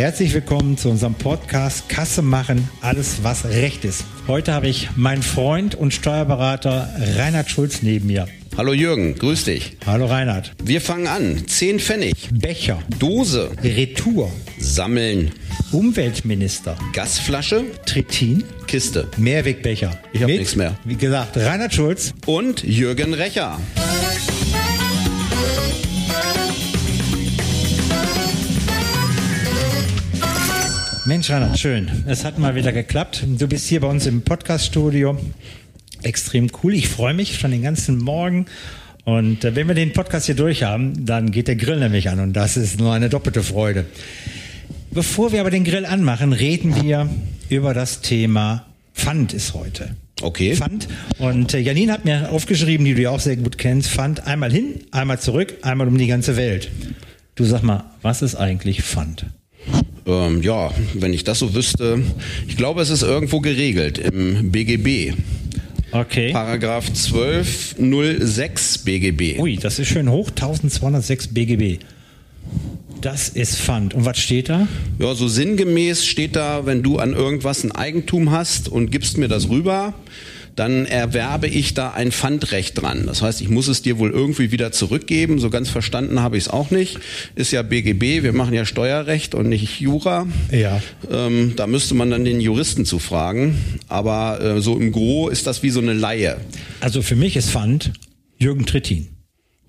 Herzlich willkommen zu unserem Podcast Kasse machen, alles was recht ist. Heute habe ich meinen Freund und Steuerberater Reinhard Schulz neben mir. Hallo Jürgen, grüß dich. Hallo Reinhard. Wir fangen an. 10 Pfennig. Becher. Dose. Retour. Sammeln. Umweltminister. Gasflasche. Trittin. Kiste. Mehrwegbecher. Ich hab Mit, nichts mehr. Wie gesagt, Reinhard Schulz. Und Jürgen Recher. Mensch, Reinhard, schön. Es hat mal wieder geklappt. Du bist hier bei uns im Podcaststudio. Extrem cool. Ich freue mich schon den ganzen Morgen. Und äh, wenn wir den Podcast hier durch haben, dann geht der Grill nämlich an. Und das ist nur eine doppelte Freude. Bevor wir aber den Grill anmachen, reden wir über das Thema Pfand ist heute. Okay. Pfand. Und äh, Janine hat mir aufgeschrieben, die du ja auch sehr gut kennst, Pfand einmal hin, einmal zurück, einmal um die ganze Welt. Du sag mal, was ist eigentlich Pfand? Ähm, ja, wenn ich das so wüsste. Ich glaube, es ist irgendwo geregelt im BGB. Okay. Paragraph 1206 BGB. Ui, das ist schön hoch, 1206 BGB. Das ist Pfand. Und was steht da? Ja, so sinngemäß steht da, wenn du an irgendwas ein Eigentum hast und gibst mir das rüber, dann erwerbe ich da ein Pfandrecht dran. Das heißt, ich muss es dir wohl irgendwie wieder zurückgeben. So ganz verstanden habe ich es auch nicht. Ist ja BGB, wir machen ja Steuerrecht und nicht Jura. Ja. Ähm, da müsste man dann den Juristen zu fragen. Aber äh, so im Gro ist das wie so eine Laie. Also für mich ist Pfand Jürgen Trittin.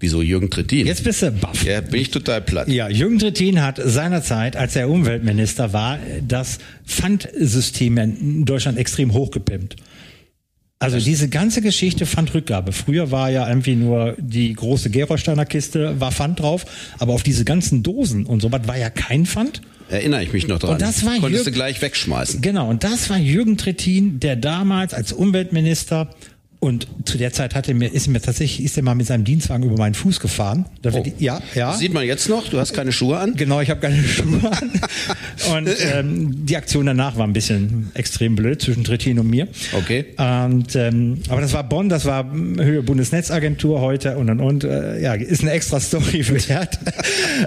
Wieso Jürgen Trittin? Jetzt bist du baff. Ja, bin ich total platt. Ja, Jürgen Trittin hat seinerzeit, als er Umweltminister war, das Pfandsystem in Deutschland extrem hochgepimpt. Also diese ganze Geschichte Pfandrückgabe. Früher war ja irgendwie nur die große Gerolsteiner Kiste, war Pfand drauf, aber auf diese ganzen Dosen und so was war ja kein Pfand. Erinnere ich mich noch dran. Und das war Konntest Jürgen- du gleich wegschmeißen. Genau, und das war Jürgen Trittin, der damals als Umweltminister und zu der Zeit hatte mir, ist mir tatsächlich, ist er mal mit seinem Dienstwagen über meinen Fuß gefahren. Da wird, Ja, ja. Das sieht man jetzt noch? Du hast keine Schuhe an? Genau, ich habe keine Schuhe an. Und ähm, die Aktion danach war ein bisschen extrem blöd zwischen Trittin und mir. Okay. Und, ähm, aber das war Bonn, das war Höhe Bundesnetzagentur heute und und und. Äh, ja, ist eine extra Story wert.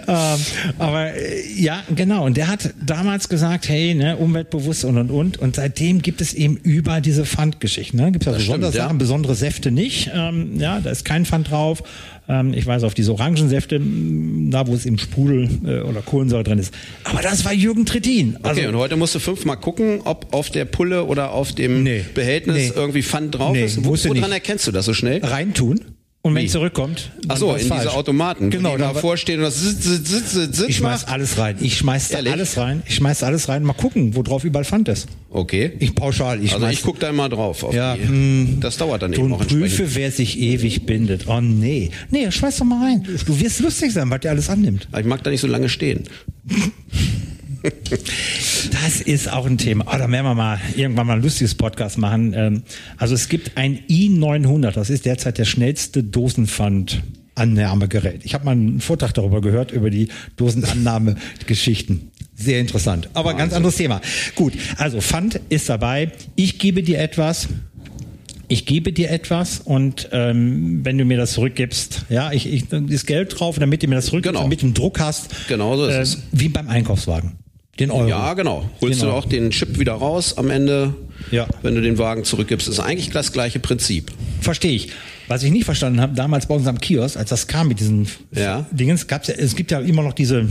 ähm, aber äh, ja, genau. Und der hat damals gesagt, hey, ne, umweltbewusst und und und. Und seitdem gibt es eben überall diese Pfandgeschichten. Ne? Gibt es ja Sondersachen, ja. Besondere Säfte nicht. Ähm, ja, da ist kein Pfand drauf. Ähm, ich weiß auf diese Orangensäfte, da wo es im Sprudel äh, oder Kohlensäure drin ist. Aber das war Jürgen Trittin. Also, Okay, und heute musst du fünfmal gucken, ob auf der Pulle oder auf dem Nee. Behältnis Nee. irgendwie Pfand drauf Nee, ist. Woran nicht. erkennst du das so schnell? reintun. Und wenn Wie? es zurückkommt, dann Ach so, in falsch. diese Automaten, Genau, die da da war- vorstehen und das sitz, sitz, sitz, sitz, Ich schmeiß macht. alles rein. Ich schmeiß da Ehrlich? alles rein. Ich schmeiß da alles rein. Mal gucken, wo drauf überall Pfand ist. Okay. Ich pauschal. Ich also ich gucke da immer drauf. Auf Ja, die. hm. das dauert dann eben auch entsprechend. prüfe, wer sich ewig bindet. Oh nee. Nee, schmeiß doch mal rein. Du wirst lustig sein, was der alles annimmt. Aber Ich mag da nicht so lange stehen. Das ist auch ein Thema. Oh, da werden wir mal irgendwann mal ein lustiges Podcast machen. Ähm, Also es gibt ein i900. Das ist derzeit der schnellste Dosenpfand-Annahmegerät. Ich habe mal einen Vortrag darüber gehört, über die Dosenannahmegeschichten. Sehr interessant. Aber ganz anderes Thema. Gut, also Pfand ist dabei. Ich gebe dir etwas. Ich gebe dir etwas und ähm, wenn du mir das zurückgibst, ja, ich, ich ist Geld drauf, damit du mir das zurückgibst, Genau. damit du einen Druck hast. Genau so ist äh, es. Wie beim Einkaufswagen. Den Euro. Ja, genau. Holst Genau. du auch den Chip wieder raus am Ende, Ja. wenn du den Wagen zurückgibst. ist eigentlich das gleiche Prinzip. Verstehe ich. Was ich nicht verstanden habe, damals bei unserem Kiosk, als das kam mit diesen Ja. Dingens, gab's ja, es gibt ja immer noch diese,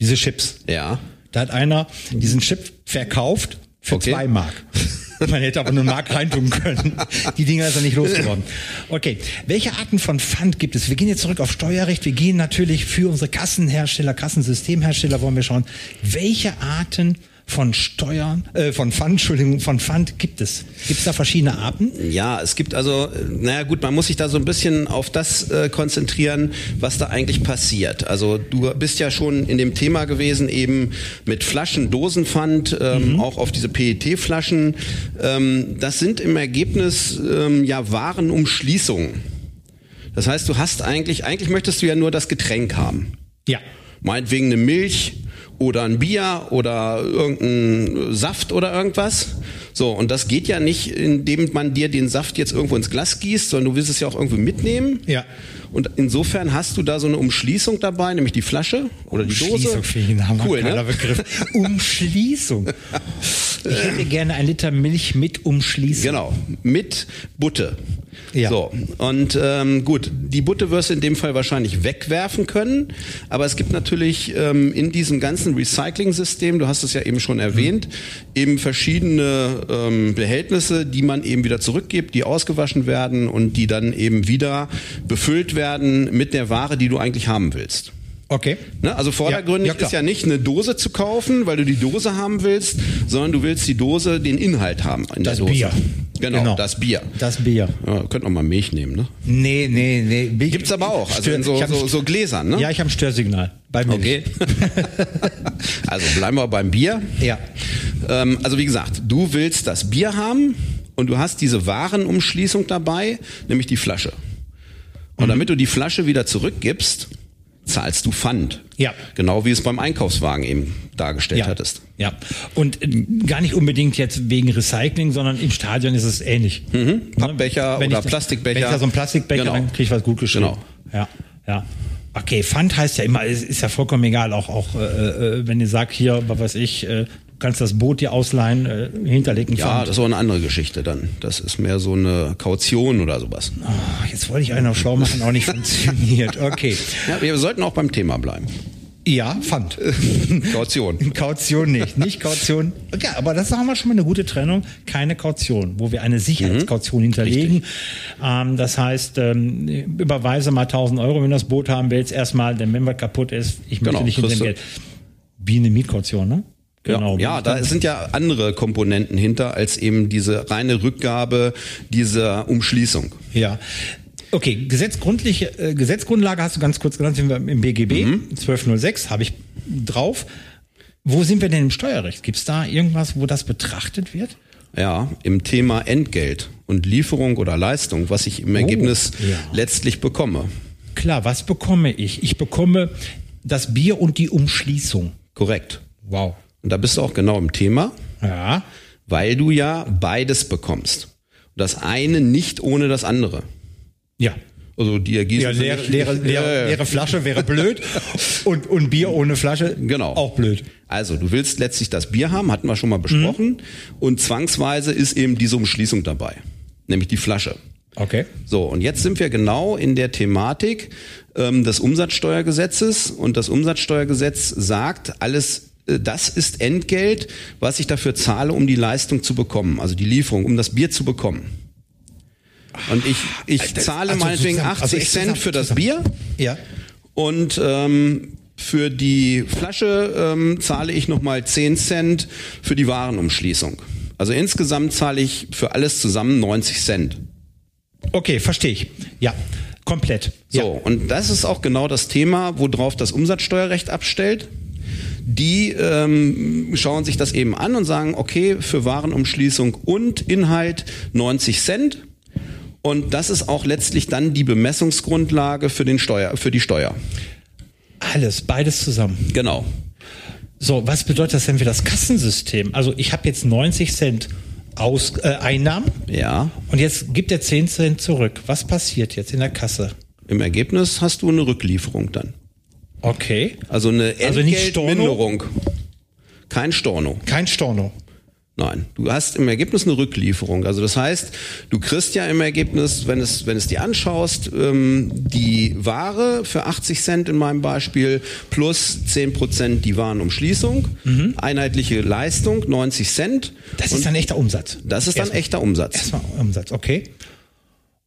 diese Chips. Ja. Da hat einer diesen Chip verkauft für Okay. zwei Mark. Man hätte aber nur einen Mark reintun können. Die Dinger ist nicht losgeworden. Okay, welche Arten von Pfand gibt es? Wir gehen jetzt zurück auf Steuerrecht. Wir gehen natürlich für unsere Kassenhersteller, Kassensystemhersteller wollen wir schauen, welche Arten von Steuern, äh, von Pfand, Entschuldigung, von Pfand gibt es? Gibt es da verschiedene Arten? Ja, es gibt also, naja gut, man muss sich da so ein bisschen auf das äh, konzentrieren, was da eigentlich passiert. Also du bist ja schon in dem Thema gewesen, eben mit Flaschen, Dosenpfand, ähm, auch auf diese PET-Flaschen. Ähm, das sind im Ergebnis ähm, ja Warenumschließungen. Das heißt, du hast eigentlich, eigentlich möchtest du ja nur das Getränk haben. Ja. Meinetwegen eine Milch oder ein Bier oder irgendein Saft oder irgendwas. So, und das geht ja nicht, indem man dir den Saft jetzt irgendwo ins Glas gießt, sondern du willst es ja auch irgendwo mitnehmen. Ja. Und insofern hast du da so eine Umschließung dabei, nämlich die Flasche oder die Dose. Umschließung finde ich ein Cool, ne? Begriff. Umschließung. Ich hätte gerne ein Liter Milch mit Umschließung. Genau, mit Butte. Ja. So, und ähm, gut, die Butte wirst du in dem Fall wahrscheinlich wegwerfen können, aber es gibt natürlich ähm, in diesem ganzen Recycling-System, du hast es ja eben schon erwähnt, eben verschiedene ähm, Behältnisse, die man eben wieder zurückgibt, die ausgewaschen werden und die dann eben wieder befüllt werden mit der Ware, die du eigentlich haben willst. Okay. Ne? Also vordergründig Ja, ja, ist ja nicht eine Dose zu kaufen, weil du die Dose haben willst, sondern du willst die Dose, den Inhalt haben in Das der Dose. Bier. Genau, Genau. das Bier. Das Bier. Ja, könnt auch mal Milch nehmen, ne? Nee, nee, nee. Bier- Gibt's aber auch, also in so, so, so Gläsern, ne? Ja, ich habe ein Störsignal. Bei Milch. Okay. also bleiben wir beim Bier. Ja. Ähm, also wie gesagt, du willst das Bier haben und du hast diese Warenumschließung dabei, nämlich die Flasche. Und Mhm. damit du die Flasche wieder zurückgibst, zahlst du Pfand. Ja. Genau wie es beim Einkaufswagen eben dargestellt Ja. hattest. Ja. Und äh, gar nicht unbedingt jetzt wegen Recycling, sondern im Stadion ist es ähnlich. Mhm. Pappbecher Wenn oder ich- Plastikbecher. Wenn ich da so einen Plastikbecher, Genau. dann kriege ich was gut geschrieben. Genau. Ja, ja. Okay, Pfand heißt ja immer, es ist ja vollkommen egal, auch, auch äh, äh, wenn ihr sagt, hier, was weiß ich, äh, kannst das Boot dir ausleihen, äh, hinterlegen Ja, Pfand. das ist auch eine andere Geschichte dann. Das ist mehr so eine Kaution oder sowas. Ah, jetzt wollte ich einen auf schlau machen, auch nicht funktioniert. Okay. Ja, wir sollten auch beim Thema bleiben. Ja, Pfand. Kaution. Kaution nicht, nicht Kaution. Okay, aber das haben wir schon mal eine gute Trennung. Keine Kaution, wo wir eine Sicherheitskaution hinterlegen. Ähm, das heißt, ähm, überweise mal 1000 Euro, wenn du das Boot haben willst. Erstmal, denn wenn was kaputt ist, ich möchte Genau, nicht in dem Geld. Wie eine Mietkaution, ne? Ja, ja, da sind ja andere Komponenten hinter als eben diese reine Rückgabe dieser Umschließung. Ja. Okay, Gesetzgrundliche, äh, Gesetzgrundlage hast du ganz kurz genannt, sind wir im BGB, Mhm. 1206, habe ich drauf. Wo sind wir denn im Steuerrecht? Gibt es da irgendwas, wo das betrachtet wird? Ja, im Thema Entgelt und Lieferung oder Leistung, was ich im Ergebnis Oh, ja. letztlich bekomme. Klar, was bekomme ich? Ich bekomme das Bier und die Umschließung. Korrekt. Wow. Und da bist du auch genau im Thema, Ja. weil du ja beides bekommst. Das eine nicht ohne das andere. Ja. Also die ergießen Ja, leere, nicht- leere, leere, leere Flasche wäre blöd und, und Bier ohne Flasche Genau. auch blöd. Also, du willst letztlich das Bier haben, hatten wir schon mal besprochen. Und zwangsweise ist eben diese Umschließung dabei. Nämlich die Flasche. Okay. So, und jetzt sind wir genau in der Thematik ähm, des Umsatzsteuergesetzes. Und das Umsatzsteuergesetz sagt, alles, das ist Entgelt, was ich dafür zahle, um die Leistung zu bekommen, also die Lieferung, um das Bier zu bekommen. Und ich, ich Alter, zahle also meinetwegen zusammen- 80 also Cent zusammen- für das. Bier. Ja. Und ähm, für die Flasche ähm, zahle ich nochmal 10 Cent für die Warenumschließung. Also insgesamt zahle ich für alles zusammen 90 Cent. Okay, verstehe ich. Ja, komplett. So, Ja. und das ist auch genau das Thema, worauf das Umsatzsteuerrecht abstellt. Die ähm, schauen sich das eben an und sagen, okay, für Warenumschließung und Inhalt 90 Cent. Und das ist auch letztlich dann die Bemessungsgrundlage für, den Steuer, für die Steuer. Alles, beides zusammen. Genau. So, was bedeutet das denn für das Kassensystem? Also ich habe jetzt 90 Cent Aus, äh, Einnahmen Ja. und jetzt gibt er 10 Cent zurück. Was passiert jetzt in der Kasse? Im Ergebnis hast du eine Rücklieferung dann. Okay. Also eine Also? Entgeltminderung. Kein Storno. Kein Storno. Nein, du hast im Ergebnis eine Rücklieferung. Also das heißt, du kriegst ja im Ergebnis, wenn es, wenn es dir anschaust, ähm, die Ware für 80 Cent in meinem Beispiel plus 10 Prozent die Warenumschließung, einheitliche Leistung 90 Cent. Mhm. Das ist dann echter Umsatz. Das ist dann Erstmal- echter Umsatz. Erstmal Umsatz, okay.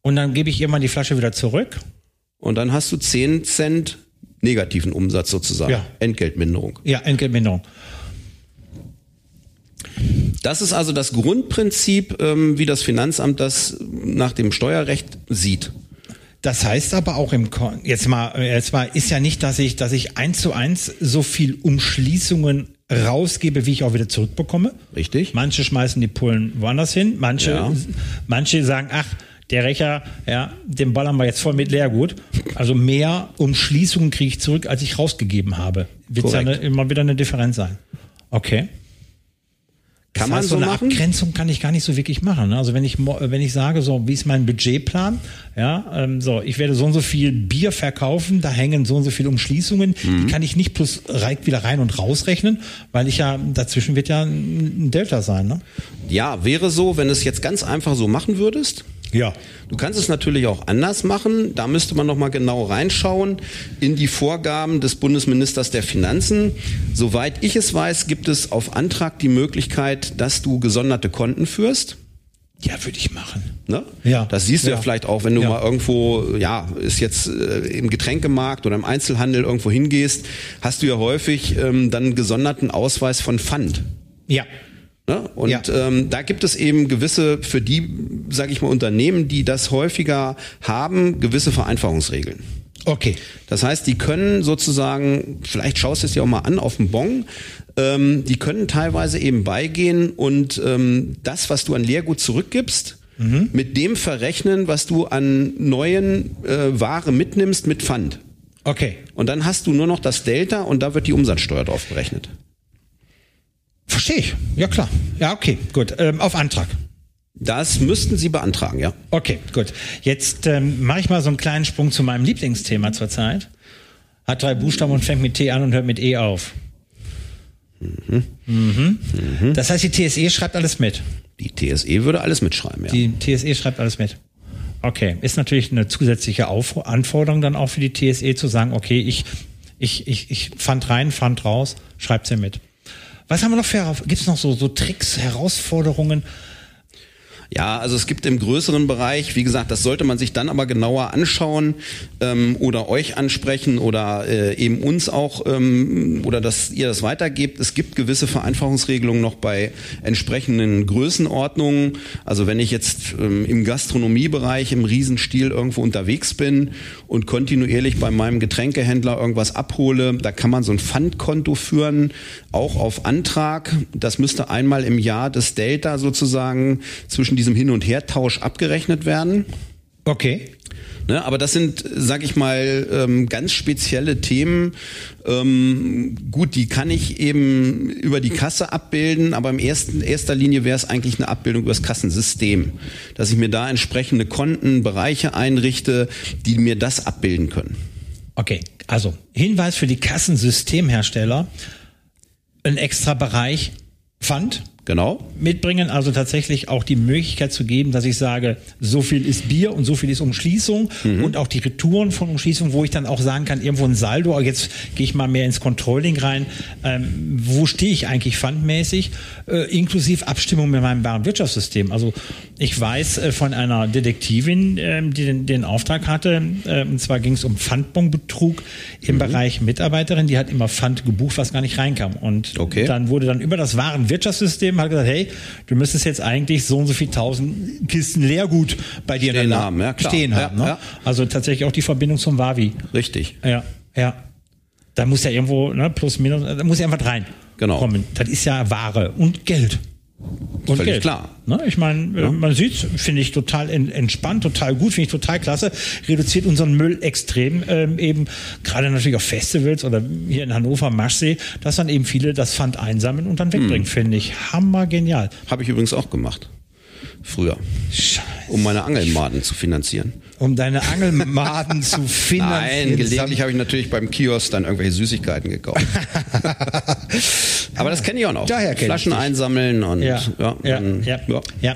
Und dann gebe ich irgendwann die Flasche wieder zurück. Und dann hast du 10 Cent negativen Umsatz sozusagen. Ja. Entgeltminderung. Ja, Entgeltminderung. Das ist also das Grundprinzip, ähm, wie das Finanzamt das nach dem Steuerrecht sieht. Das heißt aber auch im Ko jetzt mal jetzt mal ist ja nicht, dass ich dass ich eins zu eins so viel Umschließungen rausgebe, wie ich auch wieder zurückbekomme. Richtig? Manche schmeißen die Pullen woanders hin, manche Ja. manche sagen, ach, der Recher, ja, den ballern wir jetzt voll mit Leergut. Also mehr Umschließungen kriege ich zurück, als ich rausgegeben habe. Wird ja eine, immer wieder eine Differenz sein. Okay. Kann das man heißt, so eine machen? Abgrenzung kann ich gar nicht so wirklich machen. ne? Also wenn ich wenn ich sage, so wie ist mein Budgetplan, ja, ähm, so ich werde so und so viel Bier verkaufen, da hängen so und so viele Umschließungen, Mhm. die kann ich nicht plus reit wieder rein und rausrechnen, weil ich ja dazwischen wird ja ein ein Delta sein, ne? Ja, wäre so, wenn du es jetzt ganz einfach so machen würdest. Ja. Du kannst es natürlich auch anders machen. Da müsste man noch mal genau reinschauen in die Vorgaben des Bundesministers der Finanzen. Soweit ich es weiß, gibt es auf Antrag die Möglichkeit, dass du gesonderte Konten führst. Ja, würde ich machen. Ne? Ja. Das siehst du ja, Ja. vielleicht auch, wenn du Ja. mal irgendwo, ja, ist jetzt äh, im Getränkemarkt oder im Einzelhandel irgendwo hingehst, hast du ja häufig ähm, dann gesonderten Ausweis von Pfand. Ja. Ne? Und Ja. ähm, da gibt es eben gewisse, für die, sage ich mal, Unternehmen, die das häufiger haben, gewisse Vereinfachungsregeln. Okay. Das heißt, die können sozusagen, vielleicht schaust du es dir auch mal an auf dem Bon, ähm, die können teilweise eben beigehen und ähm, das, was du an Leergut zurückgibst, mit dem verrechnen, was du an neuen äh, Ware mitnimmst mit Pfand. Okay. Und dann hast du nur noch das Delta und da wird die Umsatzsteuer drauf berechnet. Verstehe ich. Ja, klar. Ja, okay, gut. Ähm, auf Antrag. Das müssten Sie beantragen, ja. Okay, gut. Jetzt ähm, mache ich mal so einen kleinen Sprung zu meinem Lieblingsthema zurzeit. Hat drei Buchstaben und fängt mit T an und hört mit E auf. Mhm. Das heißt, die TSE schreibt alles mit. Die TSE würde alles mitschreiben, ja. Die TSE schreibt alles mit. Okay, ist natürlich eine zusätzliche Auf Anforderung dann auch für die TSE zu sagen, okay, ich, ich, ich, ich fand rein, fand raus, schreibt sie mit. Was haben wir noch für, gibt es noch so, so Tricks, Herausforderungen? Ja, also es gibt im größeren Bereich, wie gesagt, das sollte man sich dann aber genauer anschauen ähm, oder euch ansprechen oder äh, eben uns auch ähm, oder dass ihr das weitergebt. Es gibt gewisse Vereinfachungsregelungen noch bei entsprechenden Größenordnungen. Also wenn ich jetzt ähm, im Gastronomiebereich im Riesenstil irgendwo unterwegs bin und kontinuierlich bei meinem Getränkehändler irgendwas abhole, da kann man so ein Pfandkonto führen, auch auf Antrag. Das müsste einmal im Jahr das Delta sozusagen zwischen diesem Hin- und Hertausch abgerechnet werden. Okay. Ne, aber das sind, sag ich mal, ähm, ganz spezielle Themen. Ähm, gut, die kann ich eben über die Kasse abbilden, aber im ersten erster Linie wäre es eigentlich eine Abbildung über das Kassensystem, dass ich mir da entsprechende Konten, Bereiche einrichte, die mir das abbilden können. Okay, also Hinweis für die Kassensystemhersteller, ein extra Bereich Pfand Genau. mitbringen, also tatsächlich auch die Möglichkeit zu geben, dass ich sage, so viel ist Bier und so viel ist Umschließung und auch die Retouren von Umschließung, wo ich dann auch sagen kann, irgendwo ein Saldo, aber jetzt gehe ich mal mehr ins Controlling rein, ähm, wo stehe ich eigentlich pfandmäßig, äh, inklusive Abstimmung mit meinem Warenwirtschaftssystem. Also ich weiß äh, von einer Detektivin, ähm, die den, den Auftrag hatte, äh, und zwar ging es um Pfandbonbetrug im Bereich Mitarbeiterin, die hat immer Pfand gebucht, was gar nicht reinkam. Und Okay. dann wurde dann über das Warenwirtschaftssystem hat gesagt, hey, du müsstest jetzt eigentlich so und so viel tausend Kisten Leergut bei dir Stehen haben, ja, klar. stehen Ja, haben. Ne? ja. Also tatsächlich auch die Verbindung zum Wavi. Richtig. Ja, ja. Da muss ja irgendwo, ne, plus minus, da muss ja einfach rein. Genau. Kommen. Das ist ja Ware und Geld. Und Völlig Geld. klar. Ne, ich meine, äh, man sieht, finde ich total en- entspannt, total gut, finde ich total klasse. Reduziert unseren Müll extrem, ähm, eben gerade natürlich auf Festivals oder hier in Hannover, Maschsee, dass dann eben viele das Pfand einsammeln und dann wegbringen, Hm. finde ich hammer genial. Habe ich übrigens auch gemacht. Früher. Scheiße. Um meine Angelmaden zu finanzieren. Um deine Angelmaden zu finanzieren. Nein, gelegentlich habe ich natürlich beim Kiosk dann irgendwelche Süßigkeiten gekauft. Aber das kenne ich auch noch. Daher Flaschen einsammeln und Ja, ja, ja, ja, ja. ja.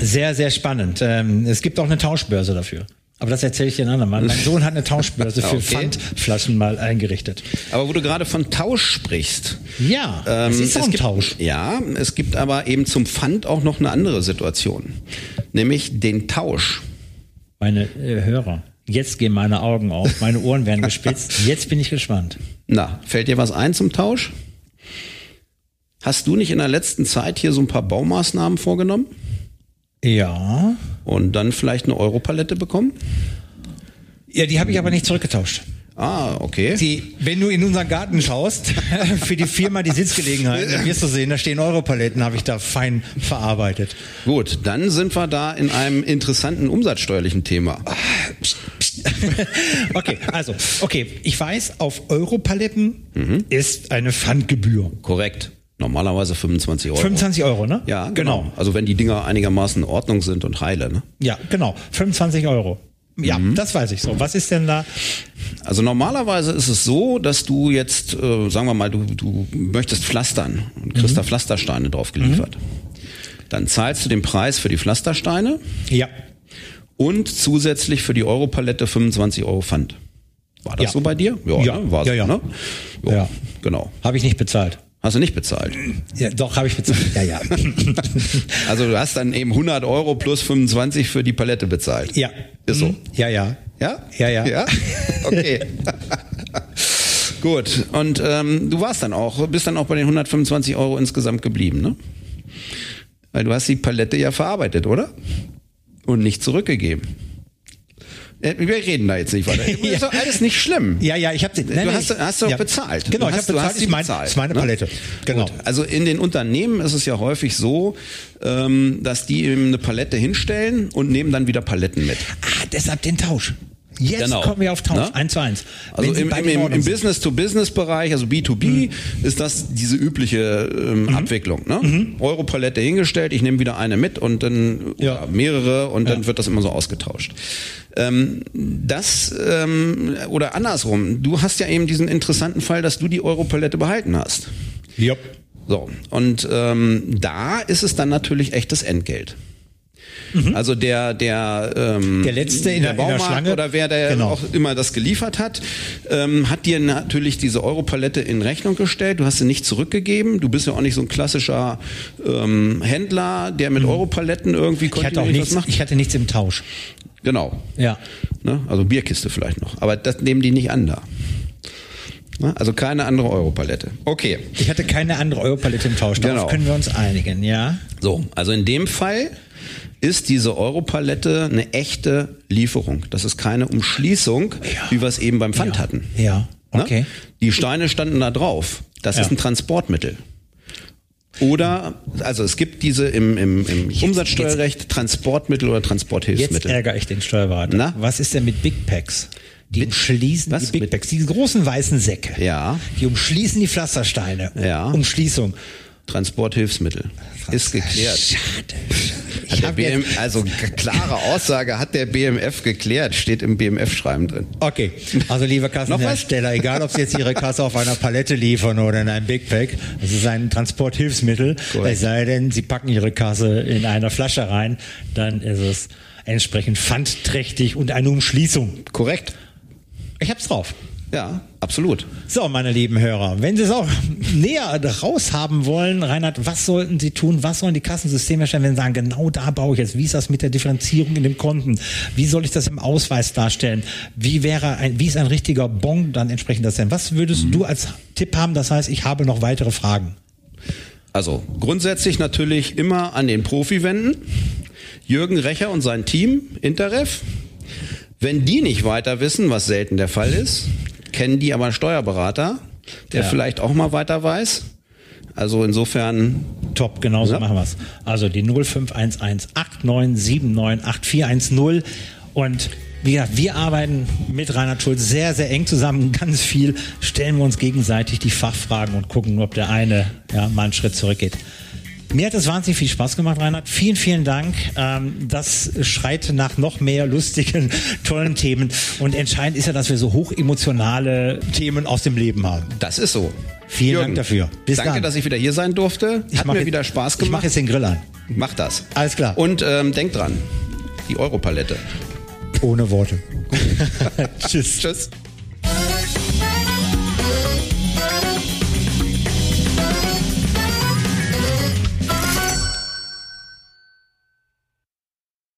Sehr, sehr spannend. Ähm, es gibt auch eine Tauschbörse dafür. Aber das erzähle ich dir ein andermal. Mein Sohn hat eine Tauschbörse für Okay. Pfandflaschen mal eingerichtet. Aber wo du gerade von Tausch sprichst. Ja, ähm, es ist auch ein gibt, Tausch. Ja, es gibt aber eben zum Pfand auch noch eine andere Situation. Nämlich den Tausch. Meine äh, Hörer, jetzt gehen meine Augen auf, meine Ohren werden gespitzt. Jetzt bin ich gespannt. Na, fällt dir was ein zum Tausch? Hast du nicht in der letzten Zeit hier so ein paar Baumaßnahmen vorgenommen Ja. und dann vielleicht eine Europalette bekommen? Ja, die habe ich aber nicht zurückgetauscht. Ah, okay. Die, wenn du in unseren Garten schaust, für die Firma die Sitzgelegenheit, dann wirst du sehen, da stehen Europaletten, habe ich da fein verarbeitet. Gut, dann sind wir da in einem interessanten umsatzsteuerlichen Thema. okay, also, okay, ich weiß, auf Europaletten ist eine Pfandgebühr. Korrekt. Normalerweise 25 Euro. 25 Euro, ne? Ja, genau. genau. Also wenn die Dinger einigermaßen in Ordnung sind und heile, ne? Ja, genau. 25 Euro. Ja, mhm. das weiß ich so. Was ist denn da? Also normalerweise ist es so, dass du jetzt, äh, sagen wir mal, du, du möchtest pflastern und kriegst mhm. da Pflastersteine drauf geliefert. Mhm. Dann zahlst du den Preis für die Pflastersteine. Ja. Und zusätzlich für die Europalette 25 Euro Pfand. War das ja. so bei dir? Ja, ja, ne? War ja, ja. Ne? ja. Genau. Habe ich nicht bezahlt. Hast du nicht bezahlt? Ja, doch, habe ich bezahlt. Ja, ja. also du hast dann eben 100 Euro plus 25 für die Palette bezahlt. Ja. Ist so. Mhm. Ja, ja. Ja? Ja, ja. Ja? Okay. Gut. Und ähm, du warst dann auch, bist dann auch bei den 125 Euro insgesamt geblieben, ne? Weil du hast die Palette ja verarbeitet, oder? Und nicht zurückgegeben. Äh, wir reden da jetzt nicht weiter. Das ist doch alles nicht schlimm. Ja, ja, ich habe Du nein, hast, hast du ja. bezahlt. Genau, du ich habe bezahlt. Hast die mein, bezahlt. ist meine ne? Palette. Genau. Gut. Also in den Unternehmen ist es ja häufig so, ähm, dass die eben eine Palette hinstellen und nehmen dann wieder Paletten mit. Ah, deshalb den Tausch. Jetzt genau. kommen wir auf Tausch, ne? eins zu eins. Also im, im, im Business-to-Business-Bereich, also B2B, mhm. ist das diese übliche ähm, mhm. Abwicklung. Ne? Mhm. Euro-Palette hingestellt, ich nehme wieder eine mit und dann ja. mehrere und ja. dann wird das immer so ausgetauscht. Ähm, das ähm, oder andersrum, du hast ja eben diesen interessanten Fall, dass du die Euro-Palette behalten hast. Ja. So, und ähm, da ist es dann natürlich echtes Entgelt. Mhm. Also der, der, ähm, der letzte in der, der Baumarkt in der Schlange. oder wer der genau. auch immer das geliefert hat, ähm, hat dir natürlich diese Europalette in Rechnung gestellt. Du hast sie nicht zurückgegeben. Du bist ja auch nicht so ein klassischer ähm, Händler, der mit mhm. Europaletten irgendwie ich hatte auch nichts, macht. Ich hatte nichts im Tausch. Genau. Ja. Ne? Also Bierkiste vielleicht noch. Aber das nehmen die nicht an da. Ne? Also keine andere Europalette. Okay. Ich hatte keine andere Europalette im Tausch. Darauf genau. können wir uns einigen, ja? So, also in dem Fall ist diese Europalette eine echte Lieferung. Das ist keine Umschließung, ja. wie wir es eben beim Pfand ja. hatten. Ja, ne? okay. Ne? Die Steine standen da drauf. Das ja. ist ein Transportmittel. Oder, also es gibt diese im, im, im jetzt, Umsatzsteuerrecht jetzt, Transportmittel oder Transporthilfsmittel. Jetzt ärgere ich den Steuerberater. Na? Was ist denn mit Big Packs? Die mit, umschließen was? die Big Packs, diese großen weißen Säcke. Ja. Die umschließen die Pflastersteine. Ja. Umschließung. Transporthilfsmittel. Ist geklärt. Schade. Der BM, also klare Aussage hat der BMF geklärt, steht im BMF-Schreiben drin. Okay, also liebe Kassenhersteller, egal ob Sie jetzt Ihre Kasse auf einer Palette liefern oder in einem Big Pack, das ist ein Transporthilfsmittel. Es sei denn, Sie packen Ihre Kasse in einer Flasche rein, dann ist es entsprechend pfandträchtig und eine Umschließung. Korrekt. Ich hab's drauf. Ja, absolut. So, meine lieben Hörer, wenn Sie es auch näher raus haben wollen, Reinhard, was sollten Sie tun? Was sollen die Kassensysteme erstellen, wenn Sie sagen, genau da baue ich jetzt? Wie ist das mit der Differenzierung in den Konten? Wie soll ich das im Ausweis darstellen? Wie wäre ein, wie ist ein richtiger Bon dann entsprechend das denn? Was würdest mhm. du als Tipp haben? Das heißt, ich habe noch weitere Fragen. Also grundsätzlich natürlich immer an den Profi wenden. Jürgen Recher und sein Team, Interref. Wenn die nicht weiter wissen, was selten der Fall ist, kennen die aber einen Steuerberater, der ja. vielleicht auch mal weiter weiß. Also insofern. Top, genauso ja. machen wir's. Also die 0511 89798410 und wie gesagt, wir arbeiten mit Reinhard Schulz sehr, sehr eng zusammen, ganz viel, stellen wir uns gegenseitig die Fachfragen und gucken, ob der eine ja, mal einen Schritt zurückgeht. Mir hat es wahnsinnig viel Spaß gemacht, Reinhard. Vielen, vielen Dank. Ähm, das schreit nach noch mehr lustigen, tollen Themen. Und entscheidend ist ja, dass wir so hochemotionale Themen aus dem Leben haben. Das ist so. Vielen Jürgen, Dank dafür. Bis danke, dann. dass ich wieder hier sein durfte. Hat mir jetzt, wieder Spaß gemacht. Ich mache jetzt den Grill an. Mach das. Alles klar. Und ähm, denk dran, die Europalette. Ohne Worte. Tschüss. Tschüss.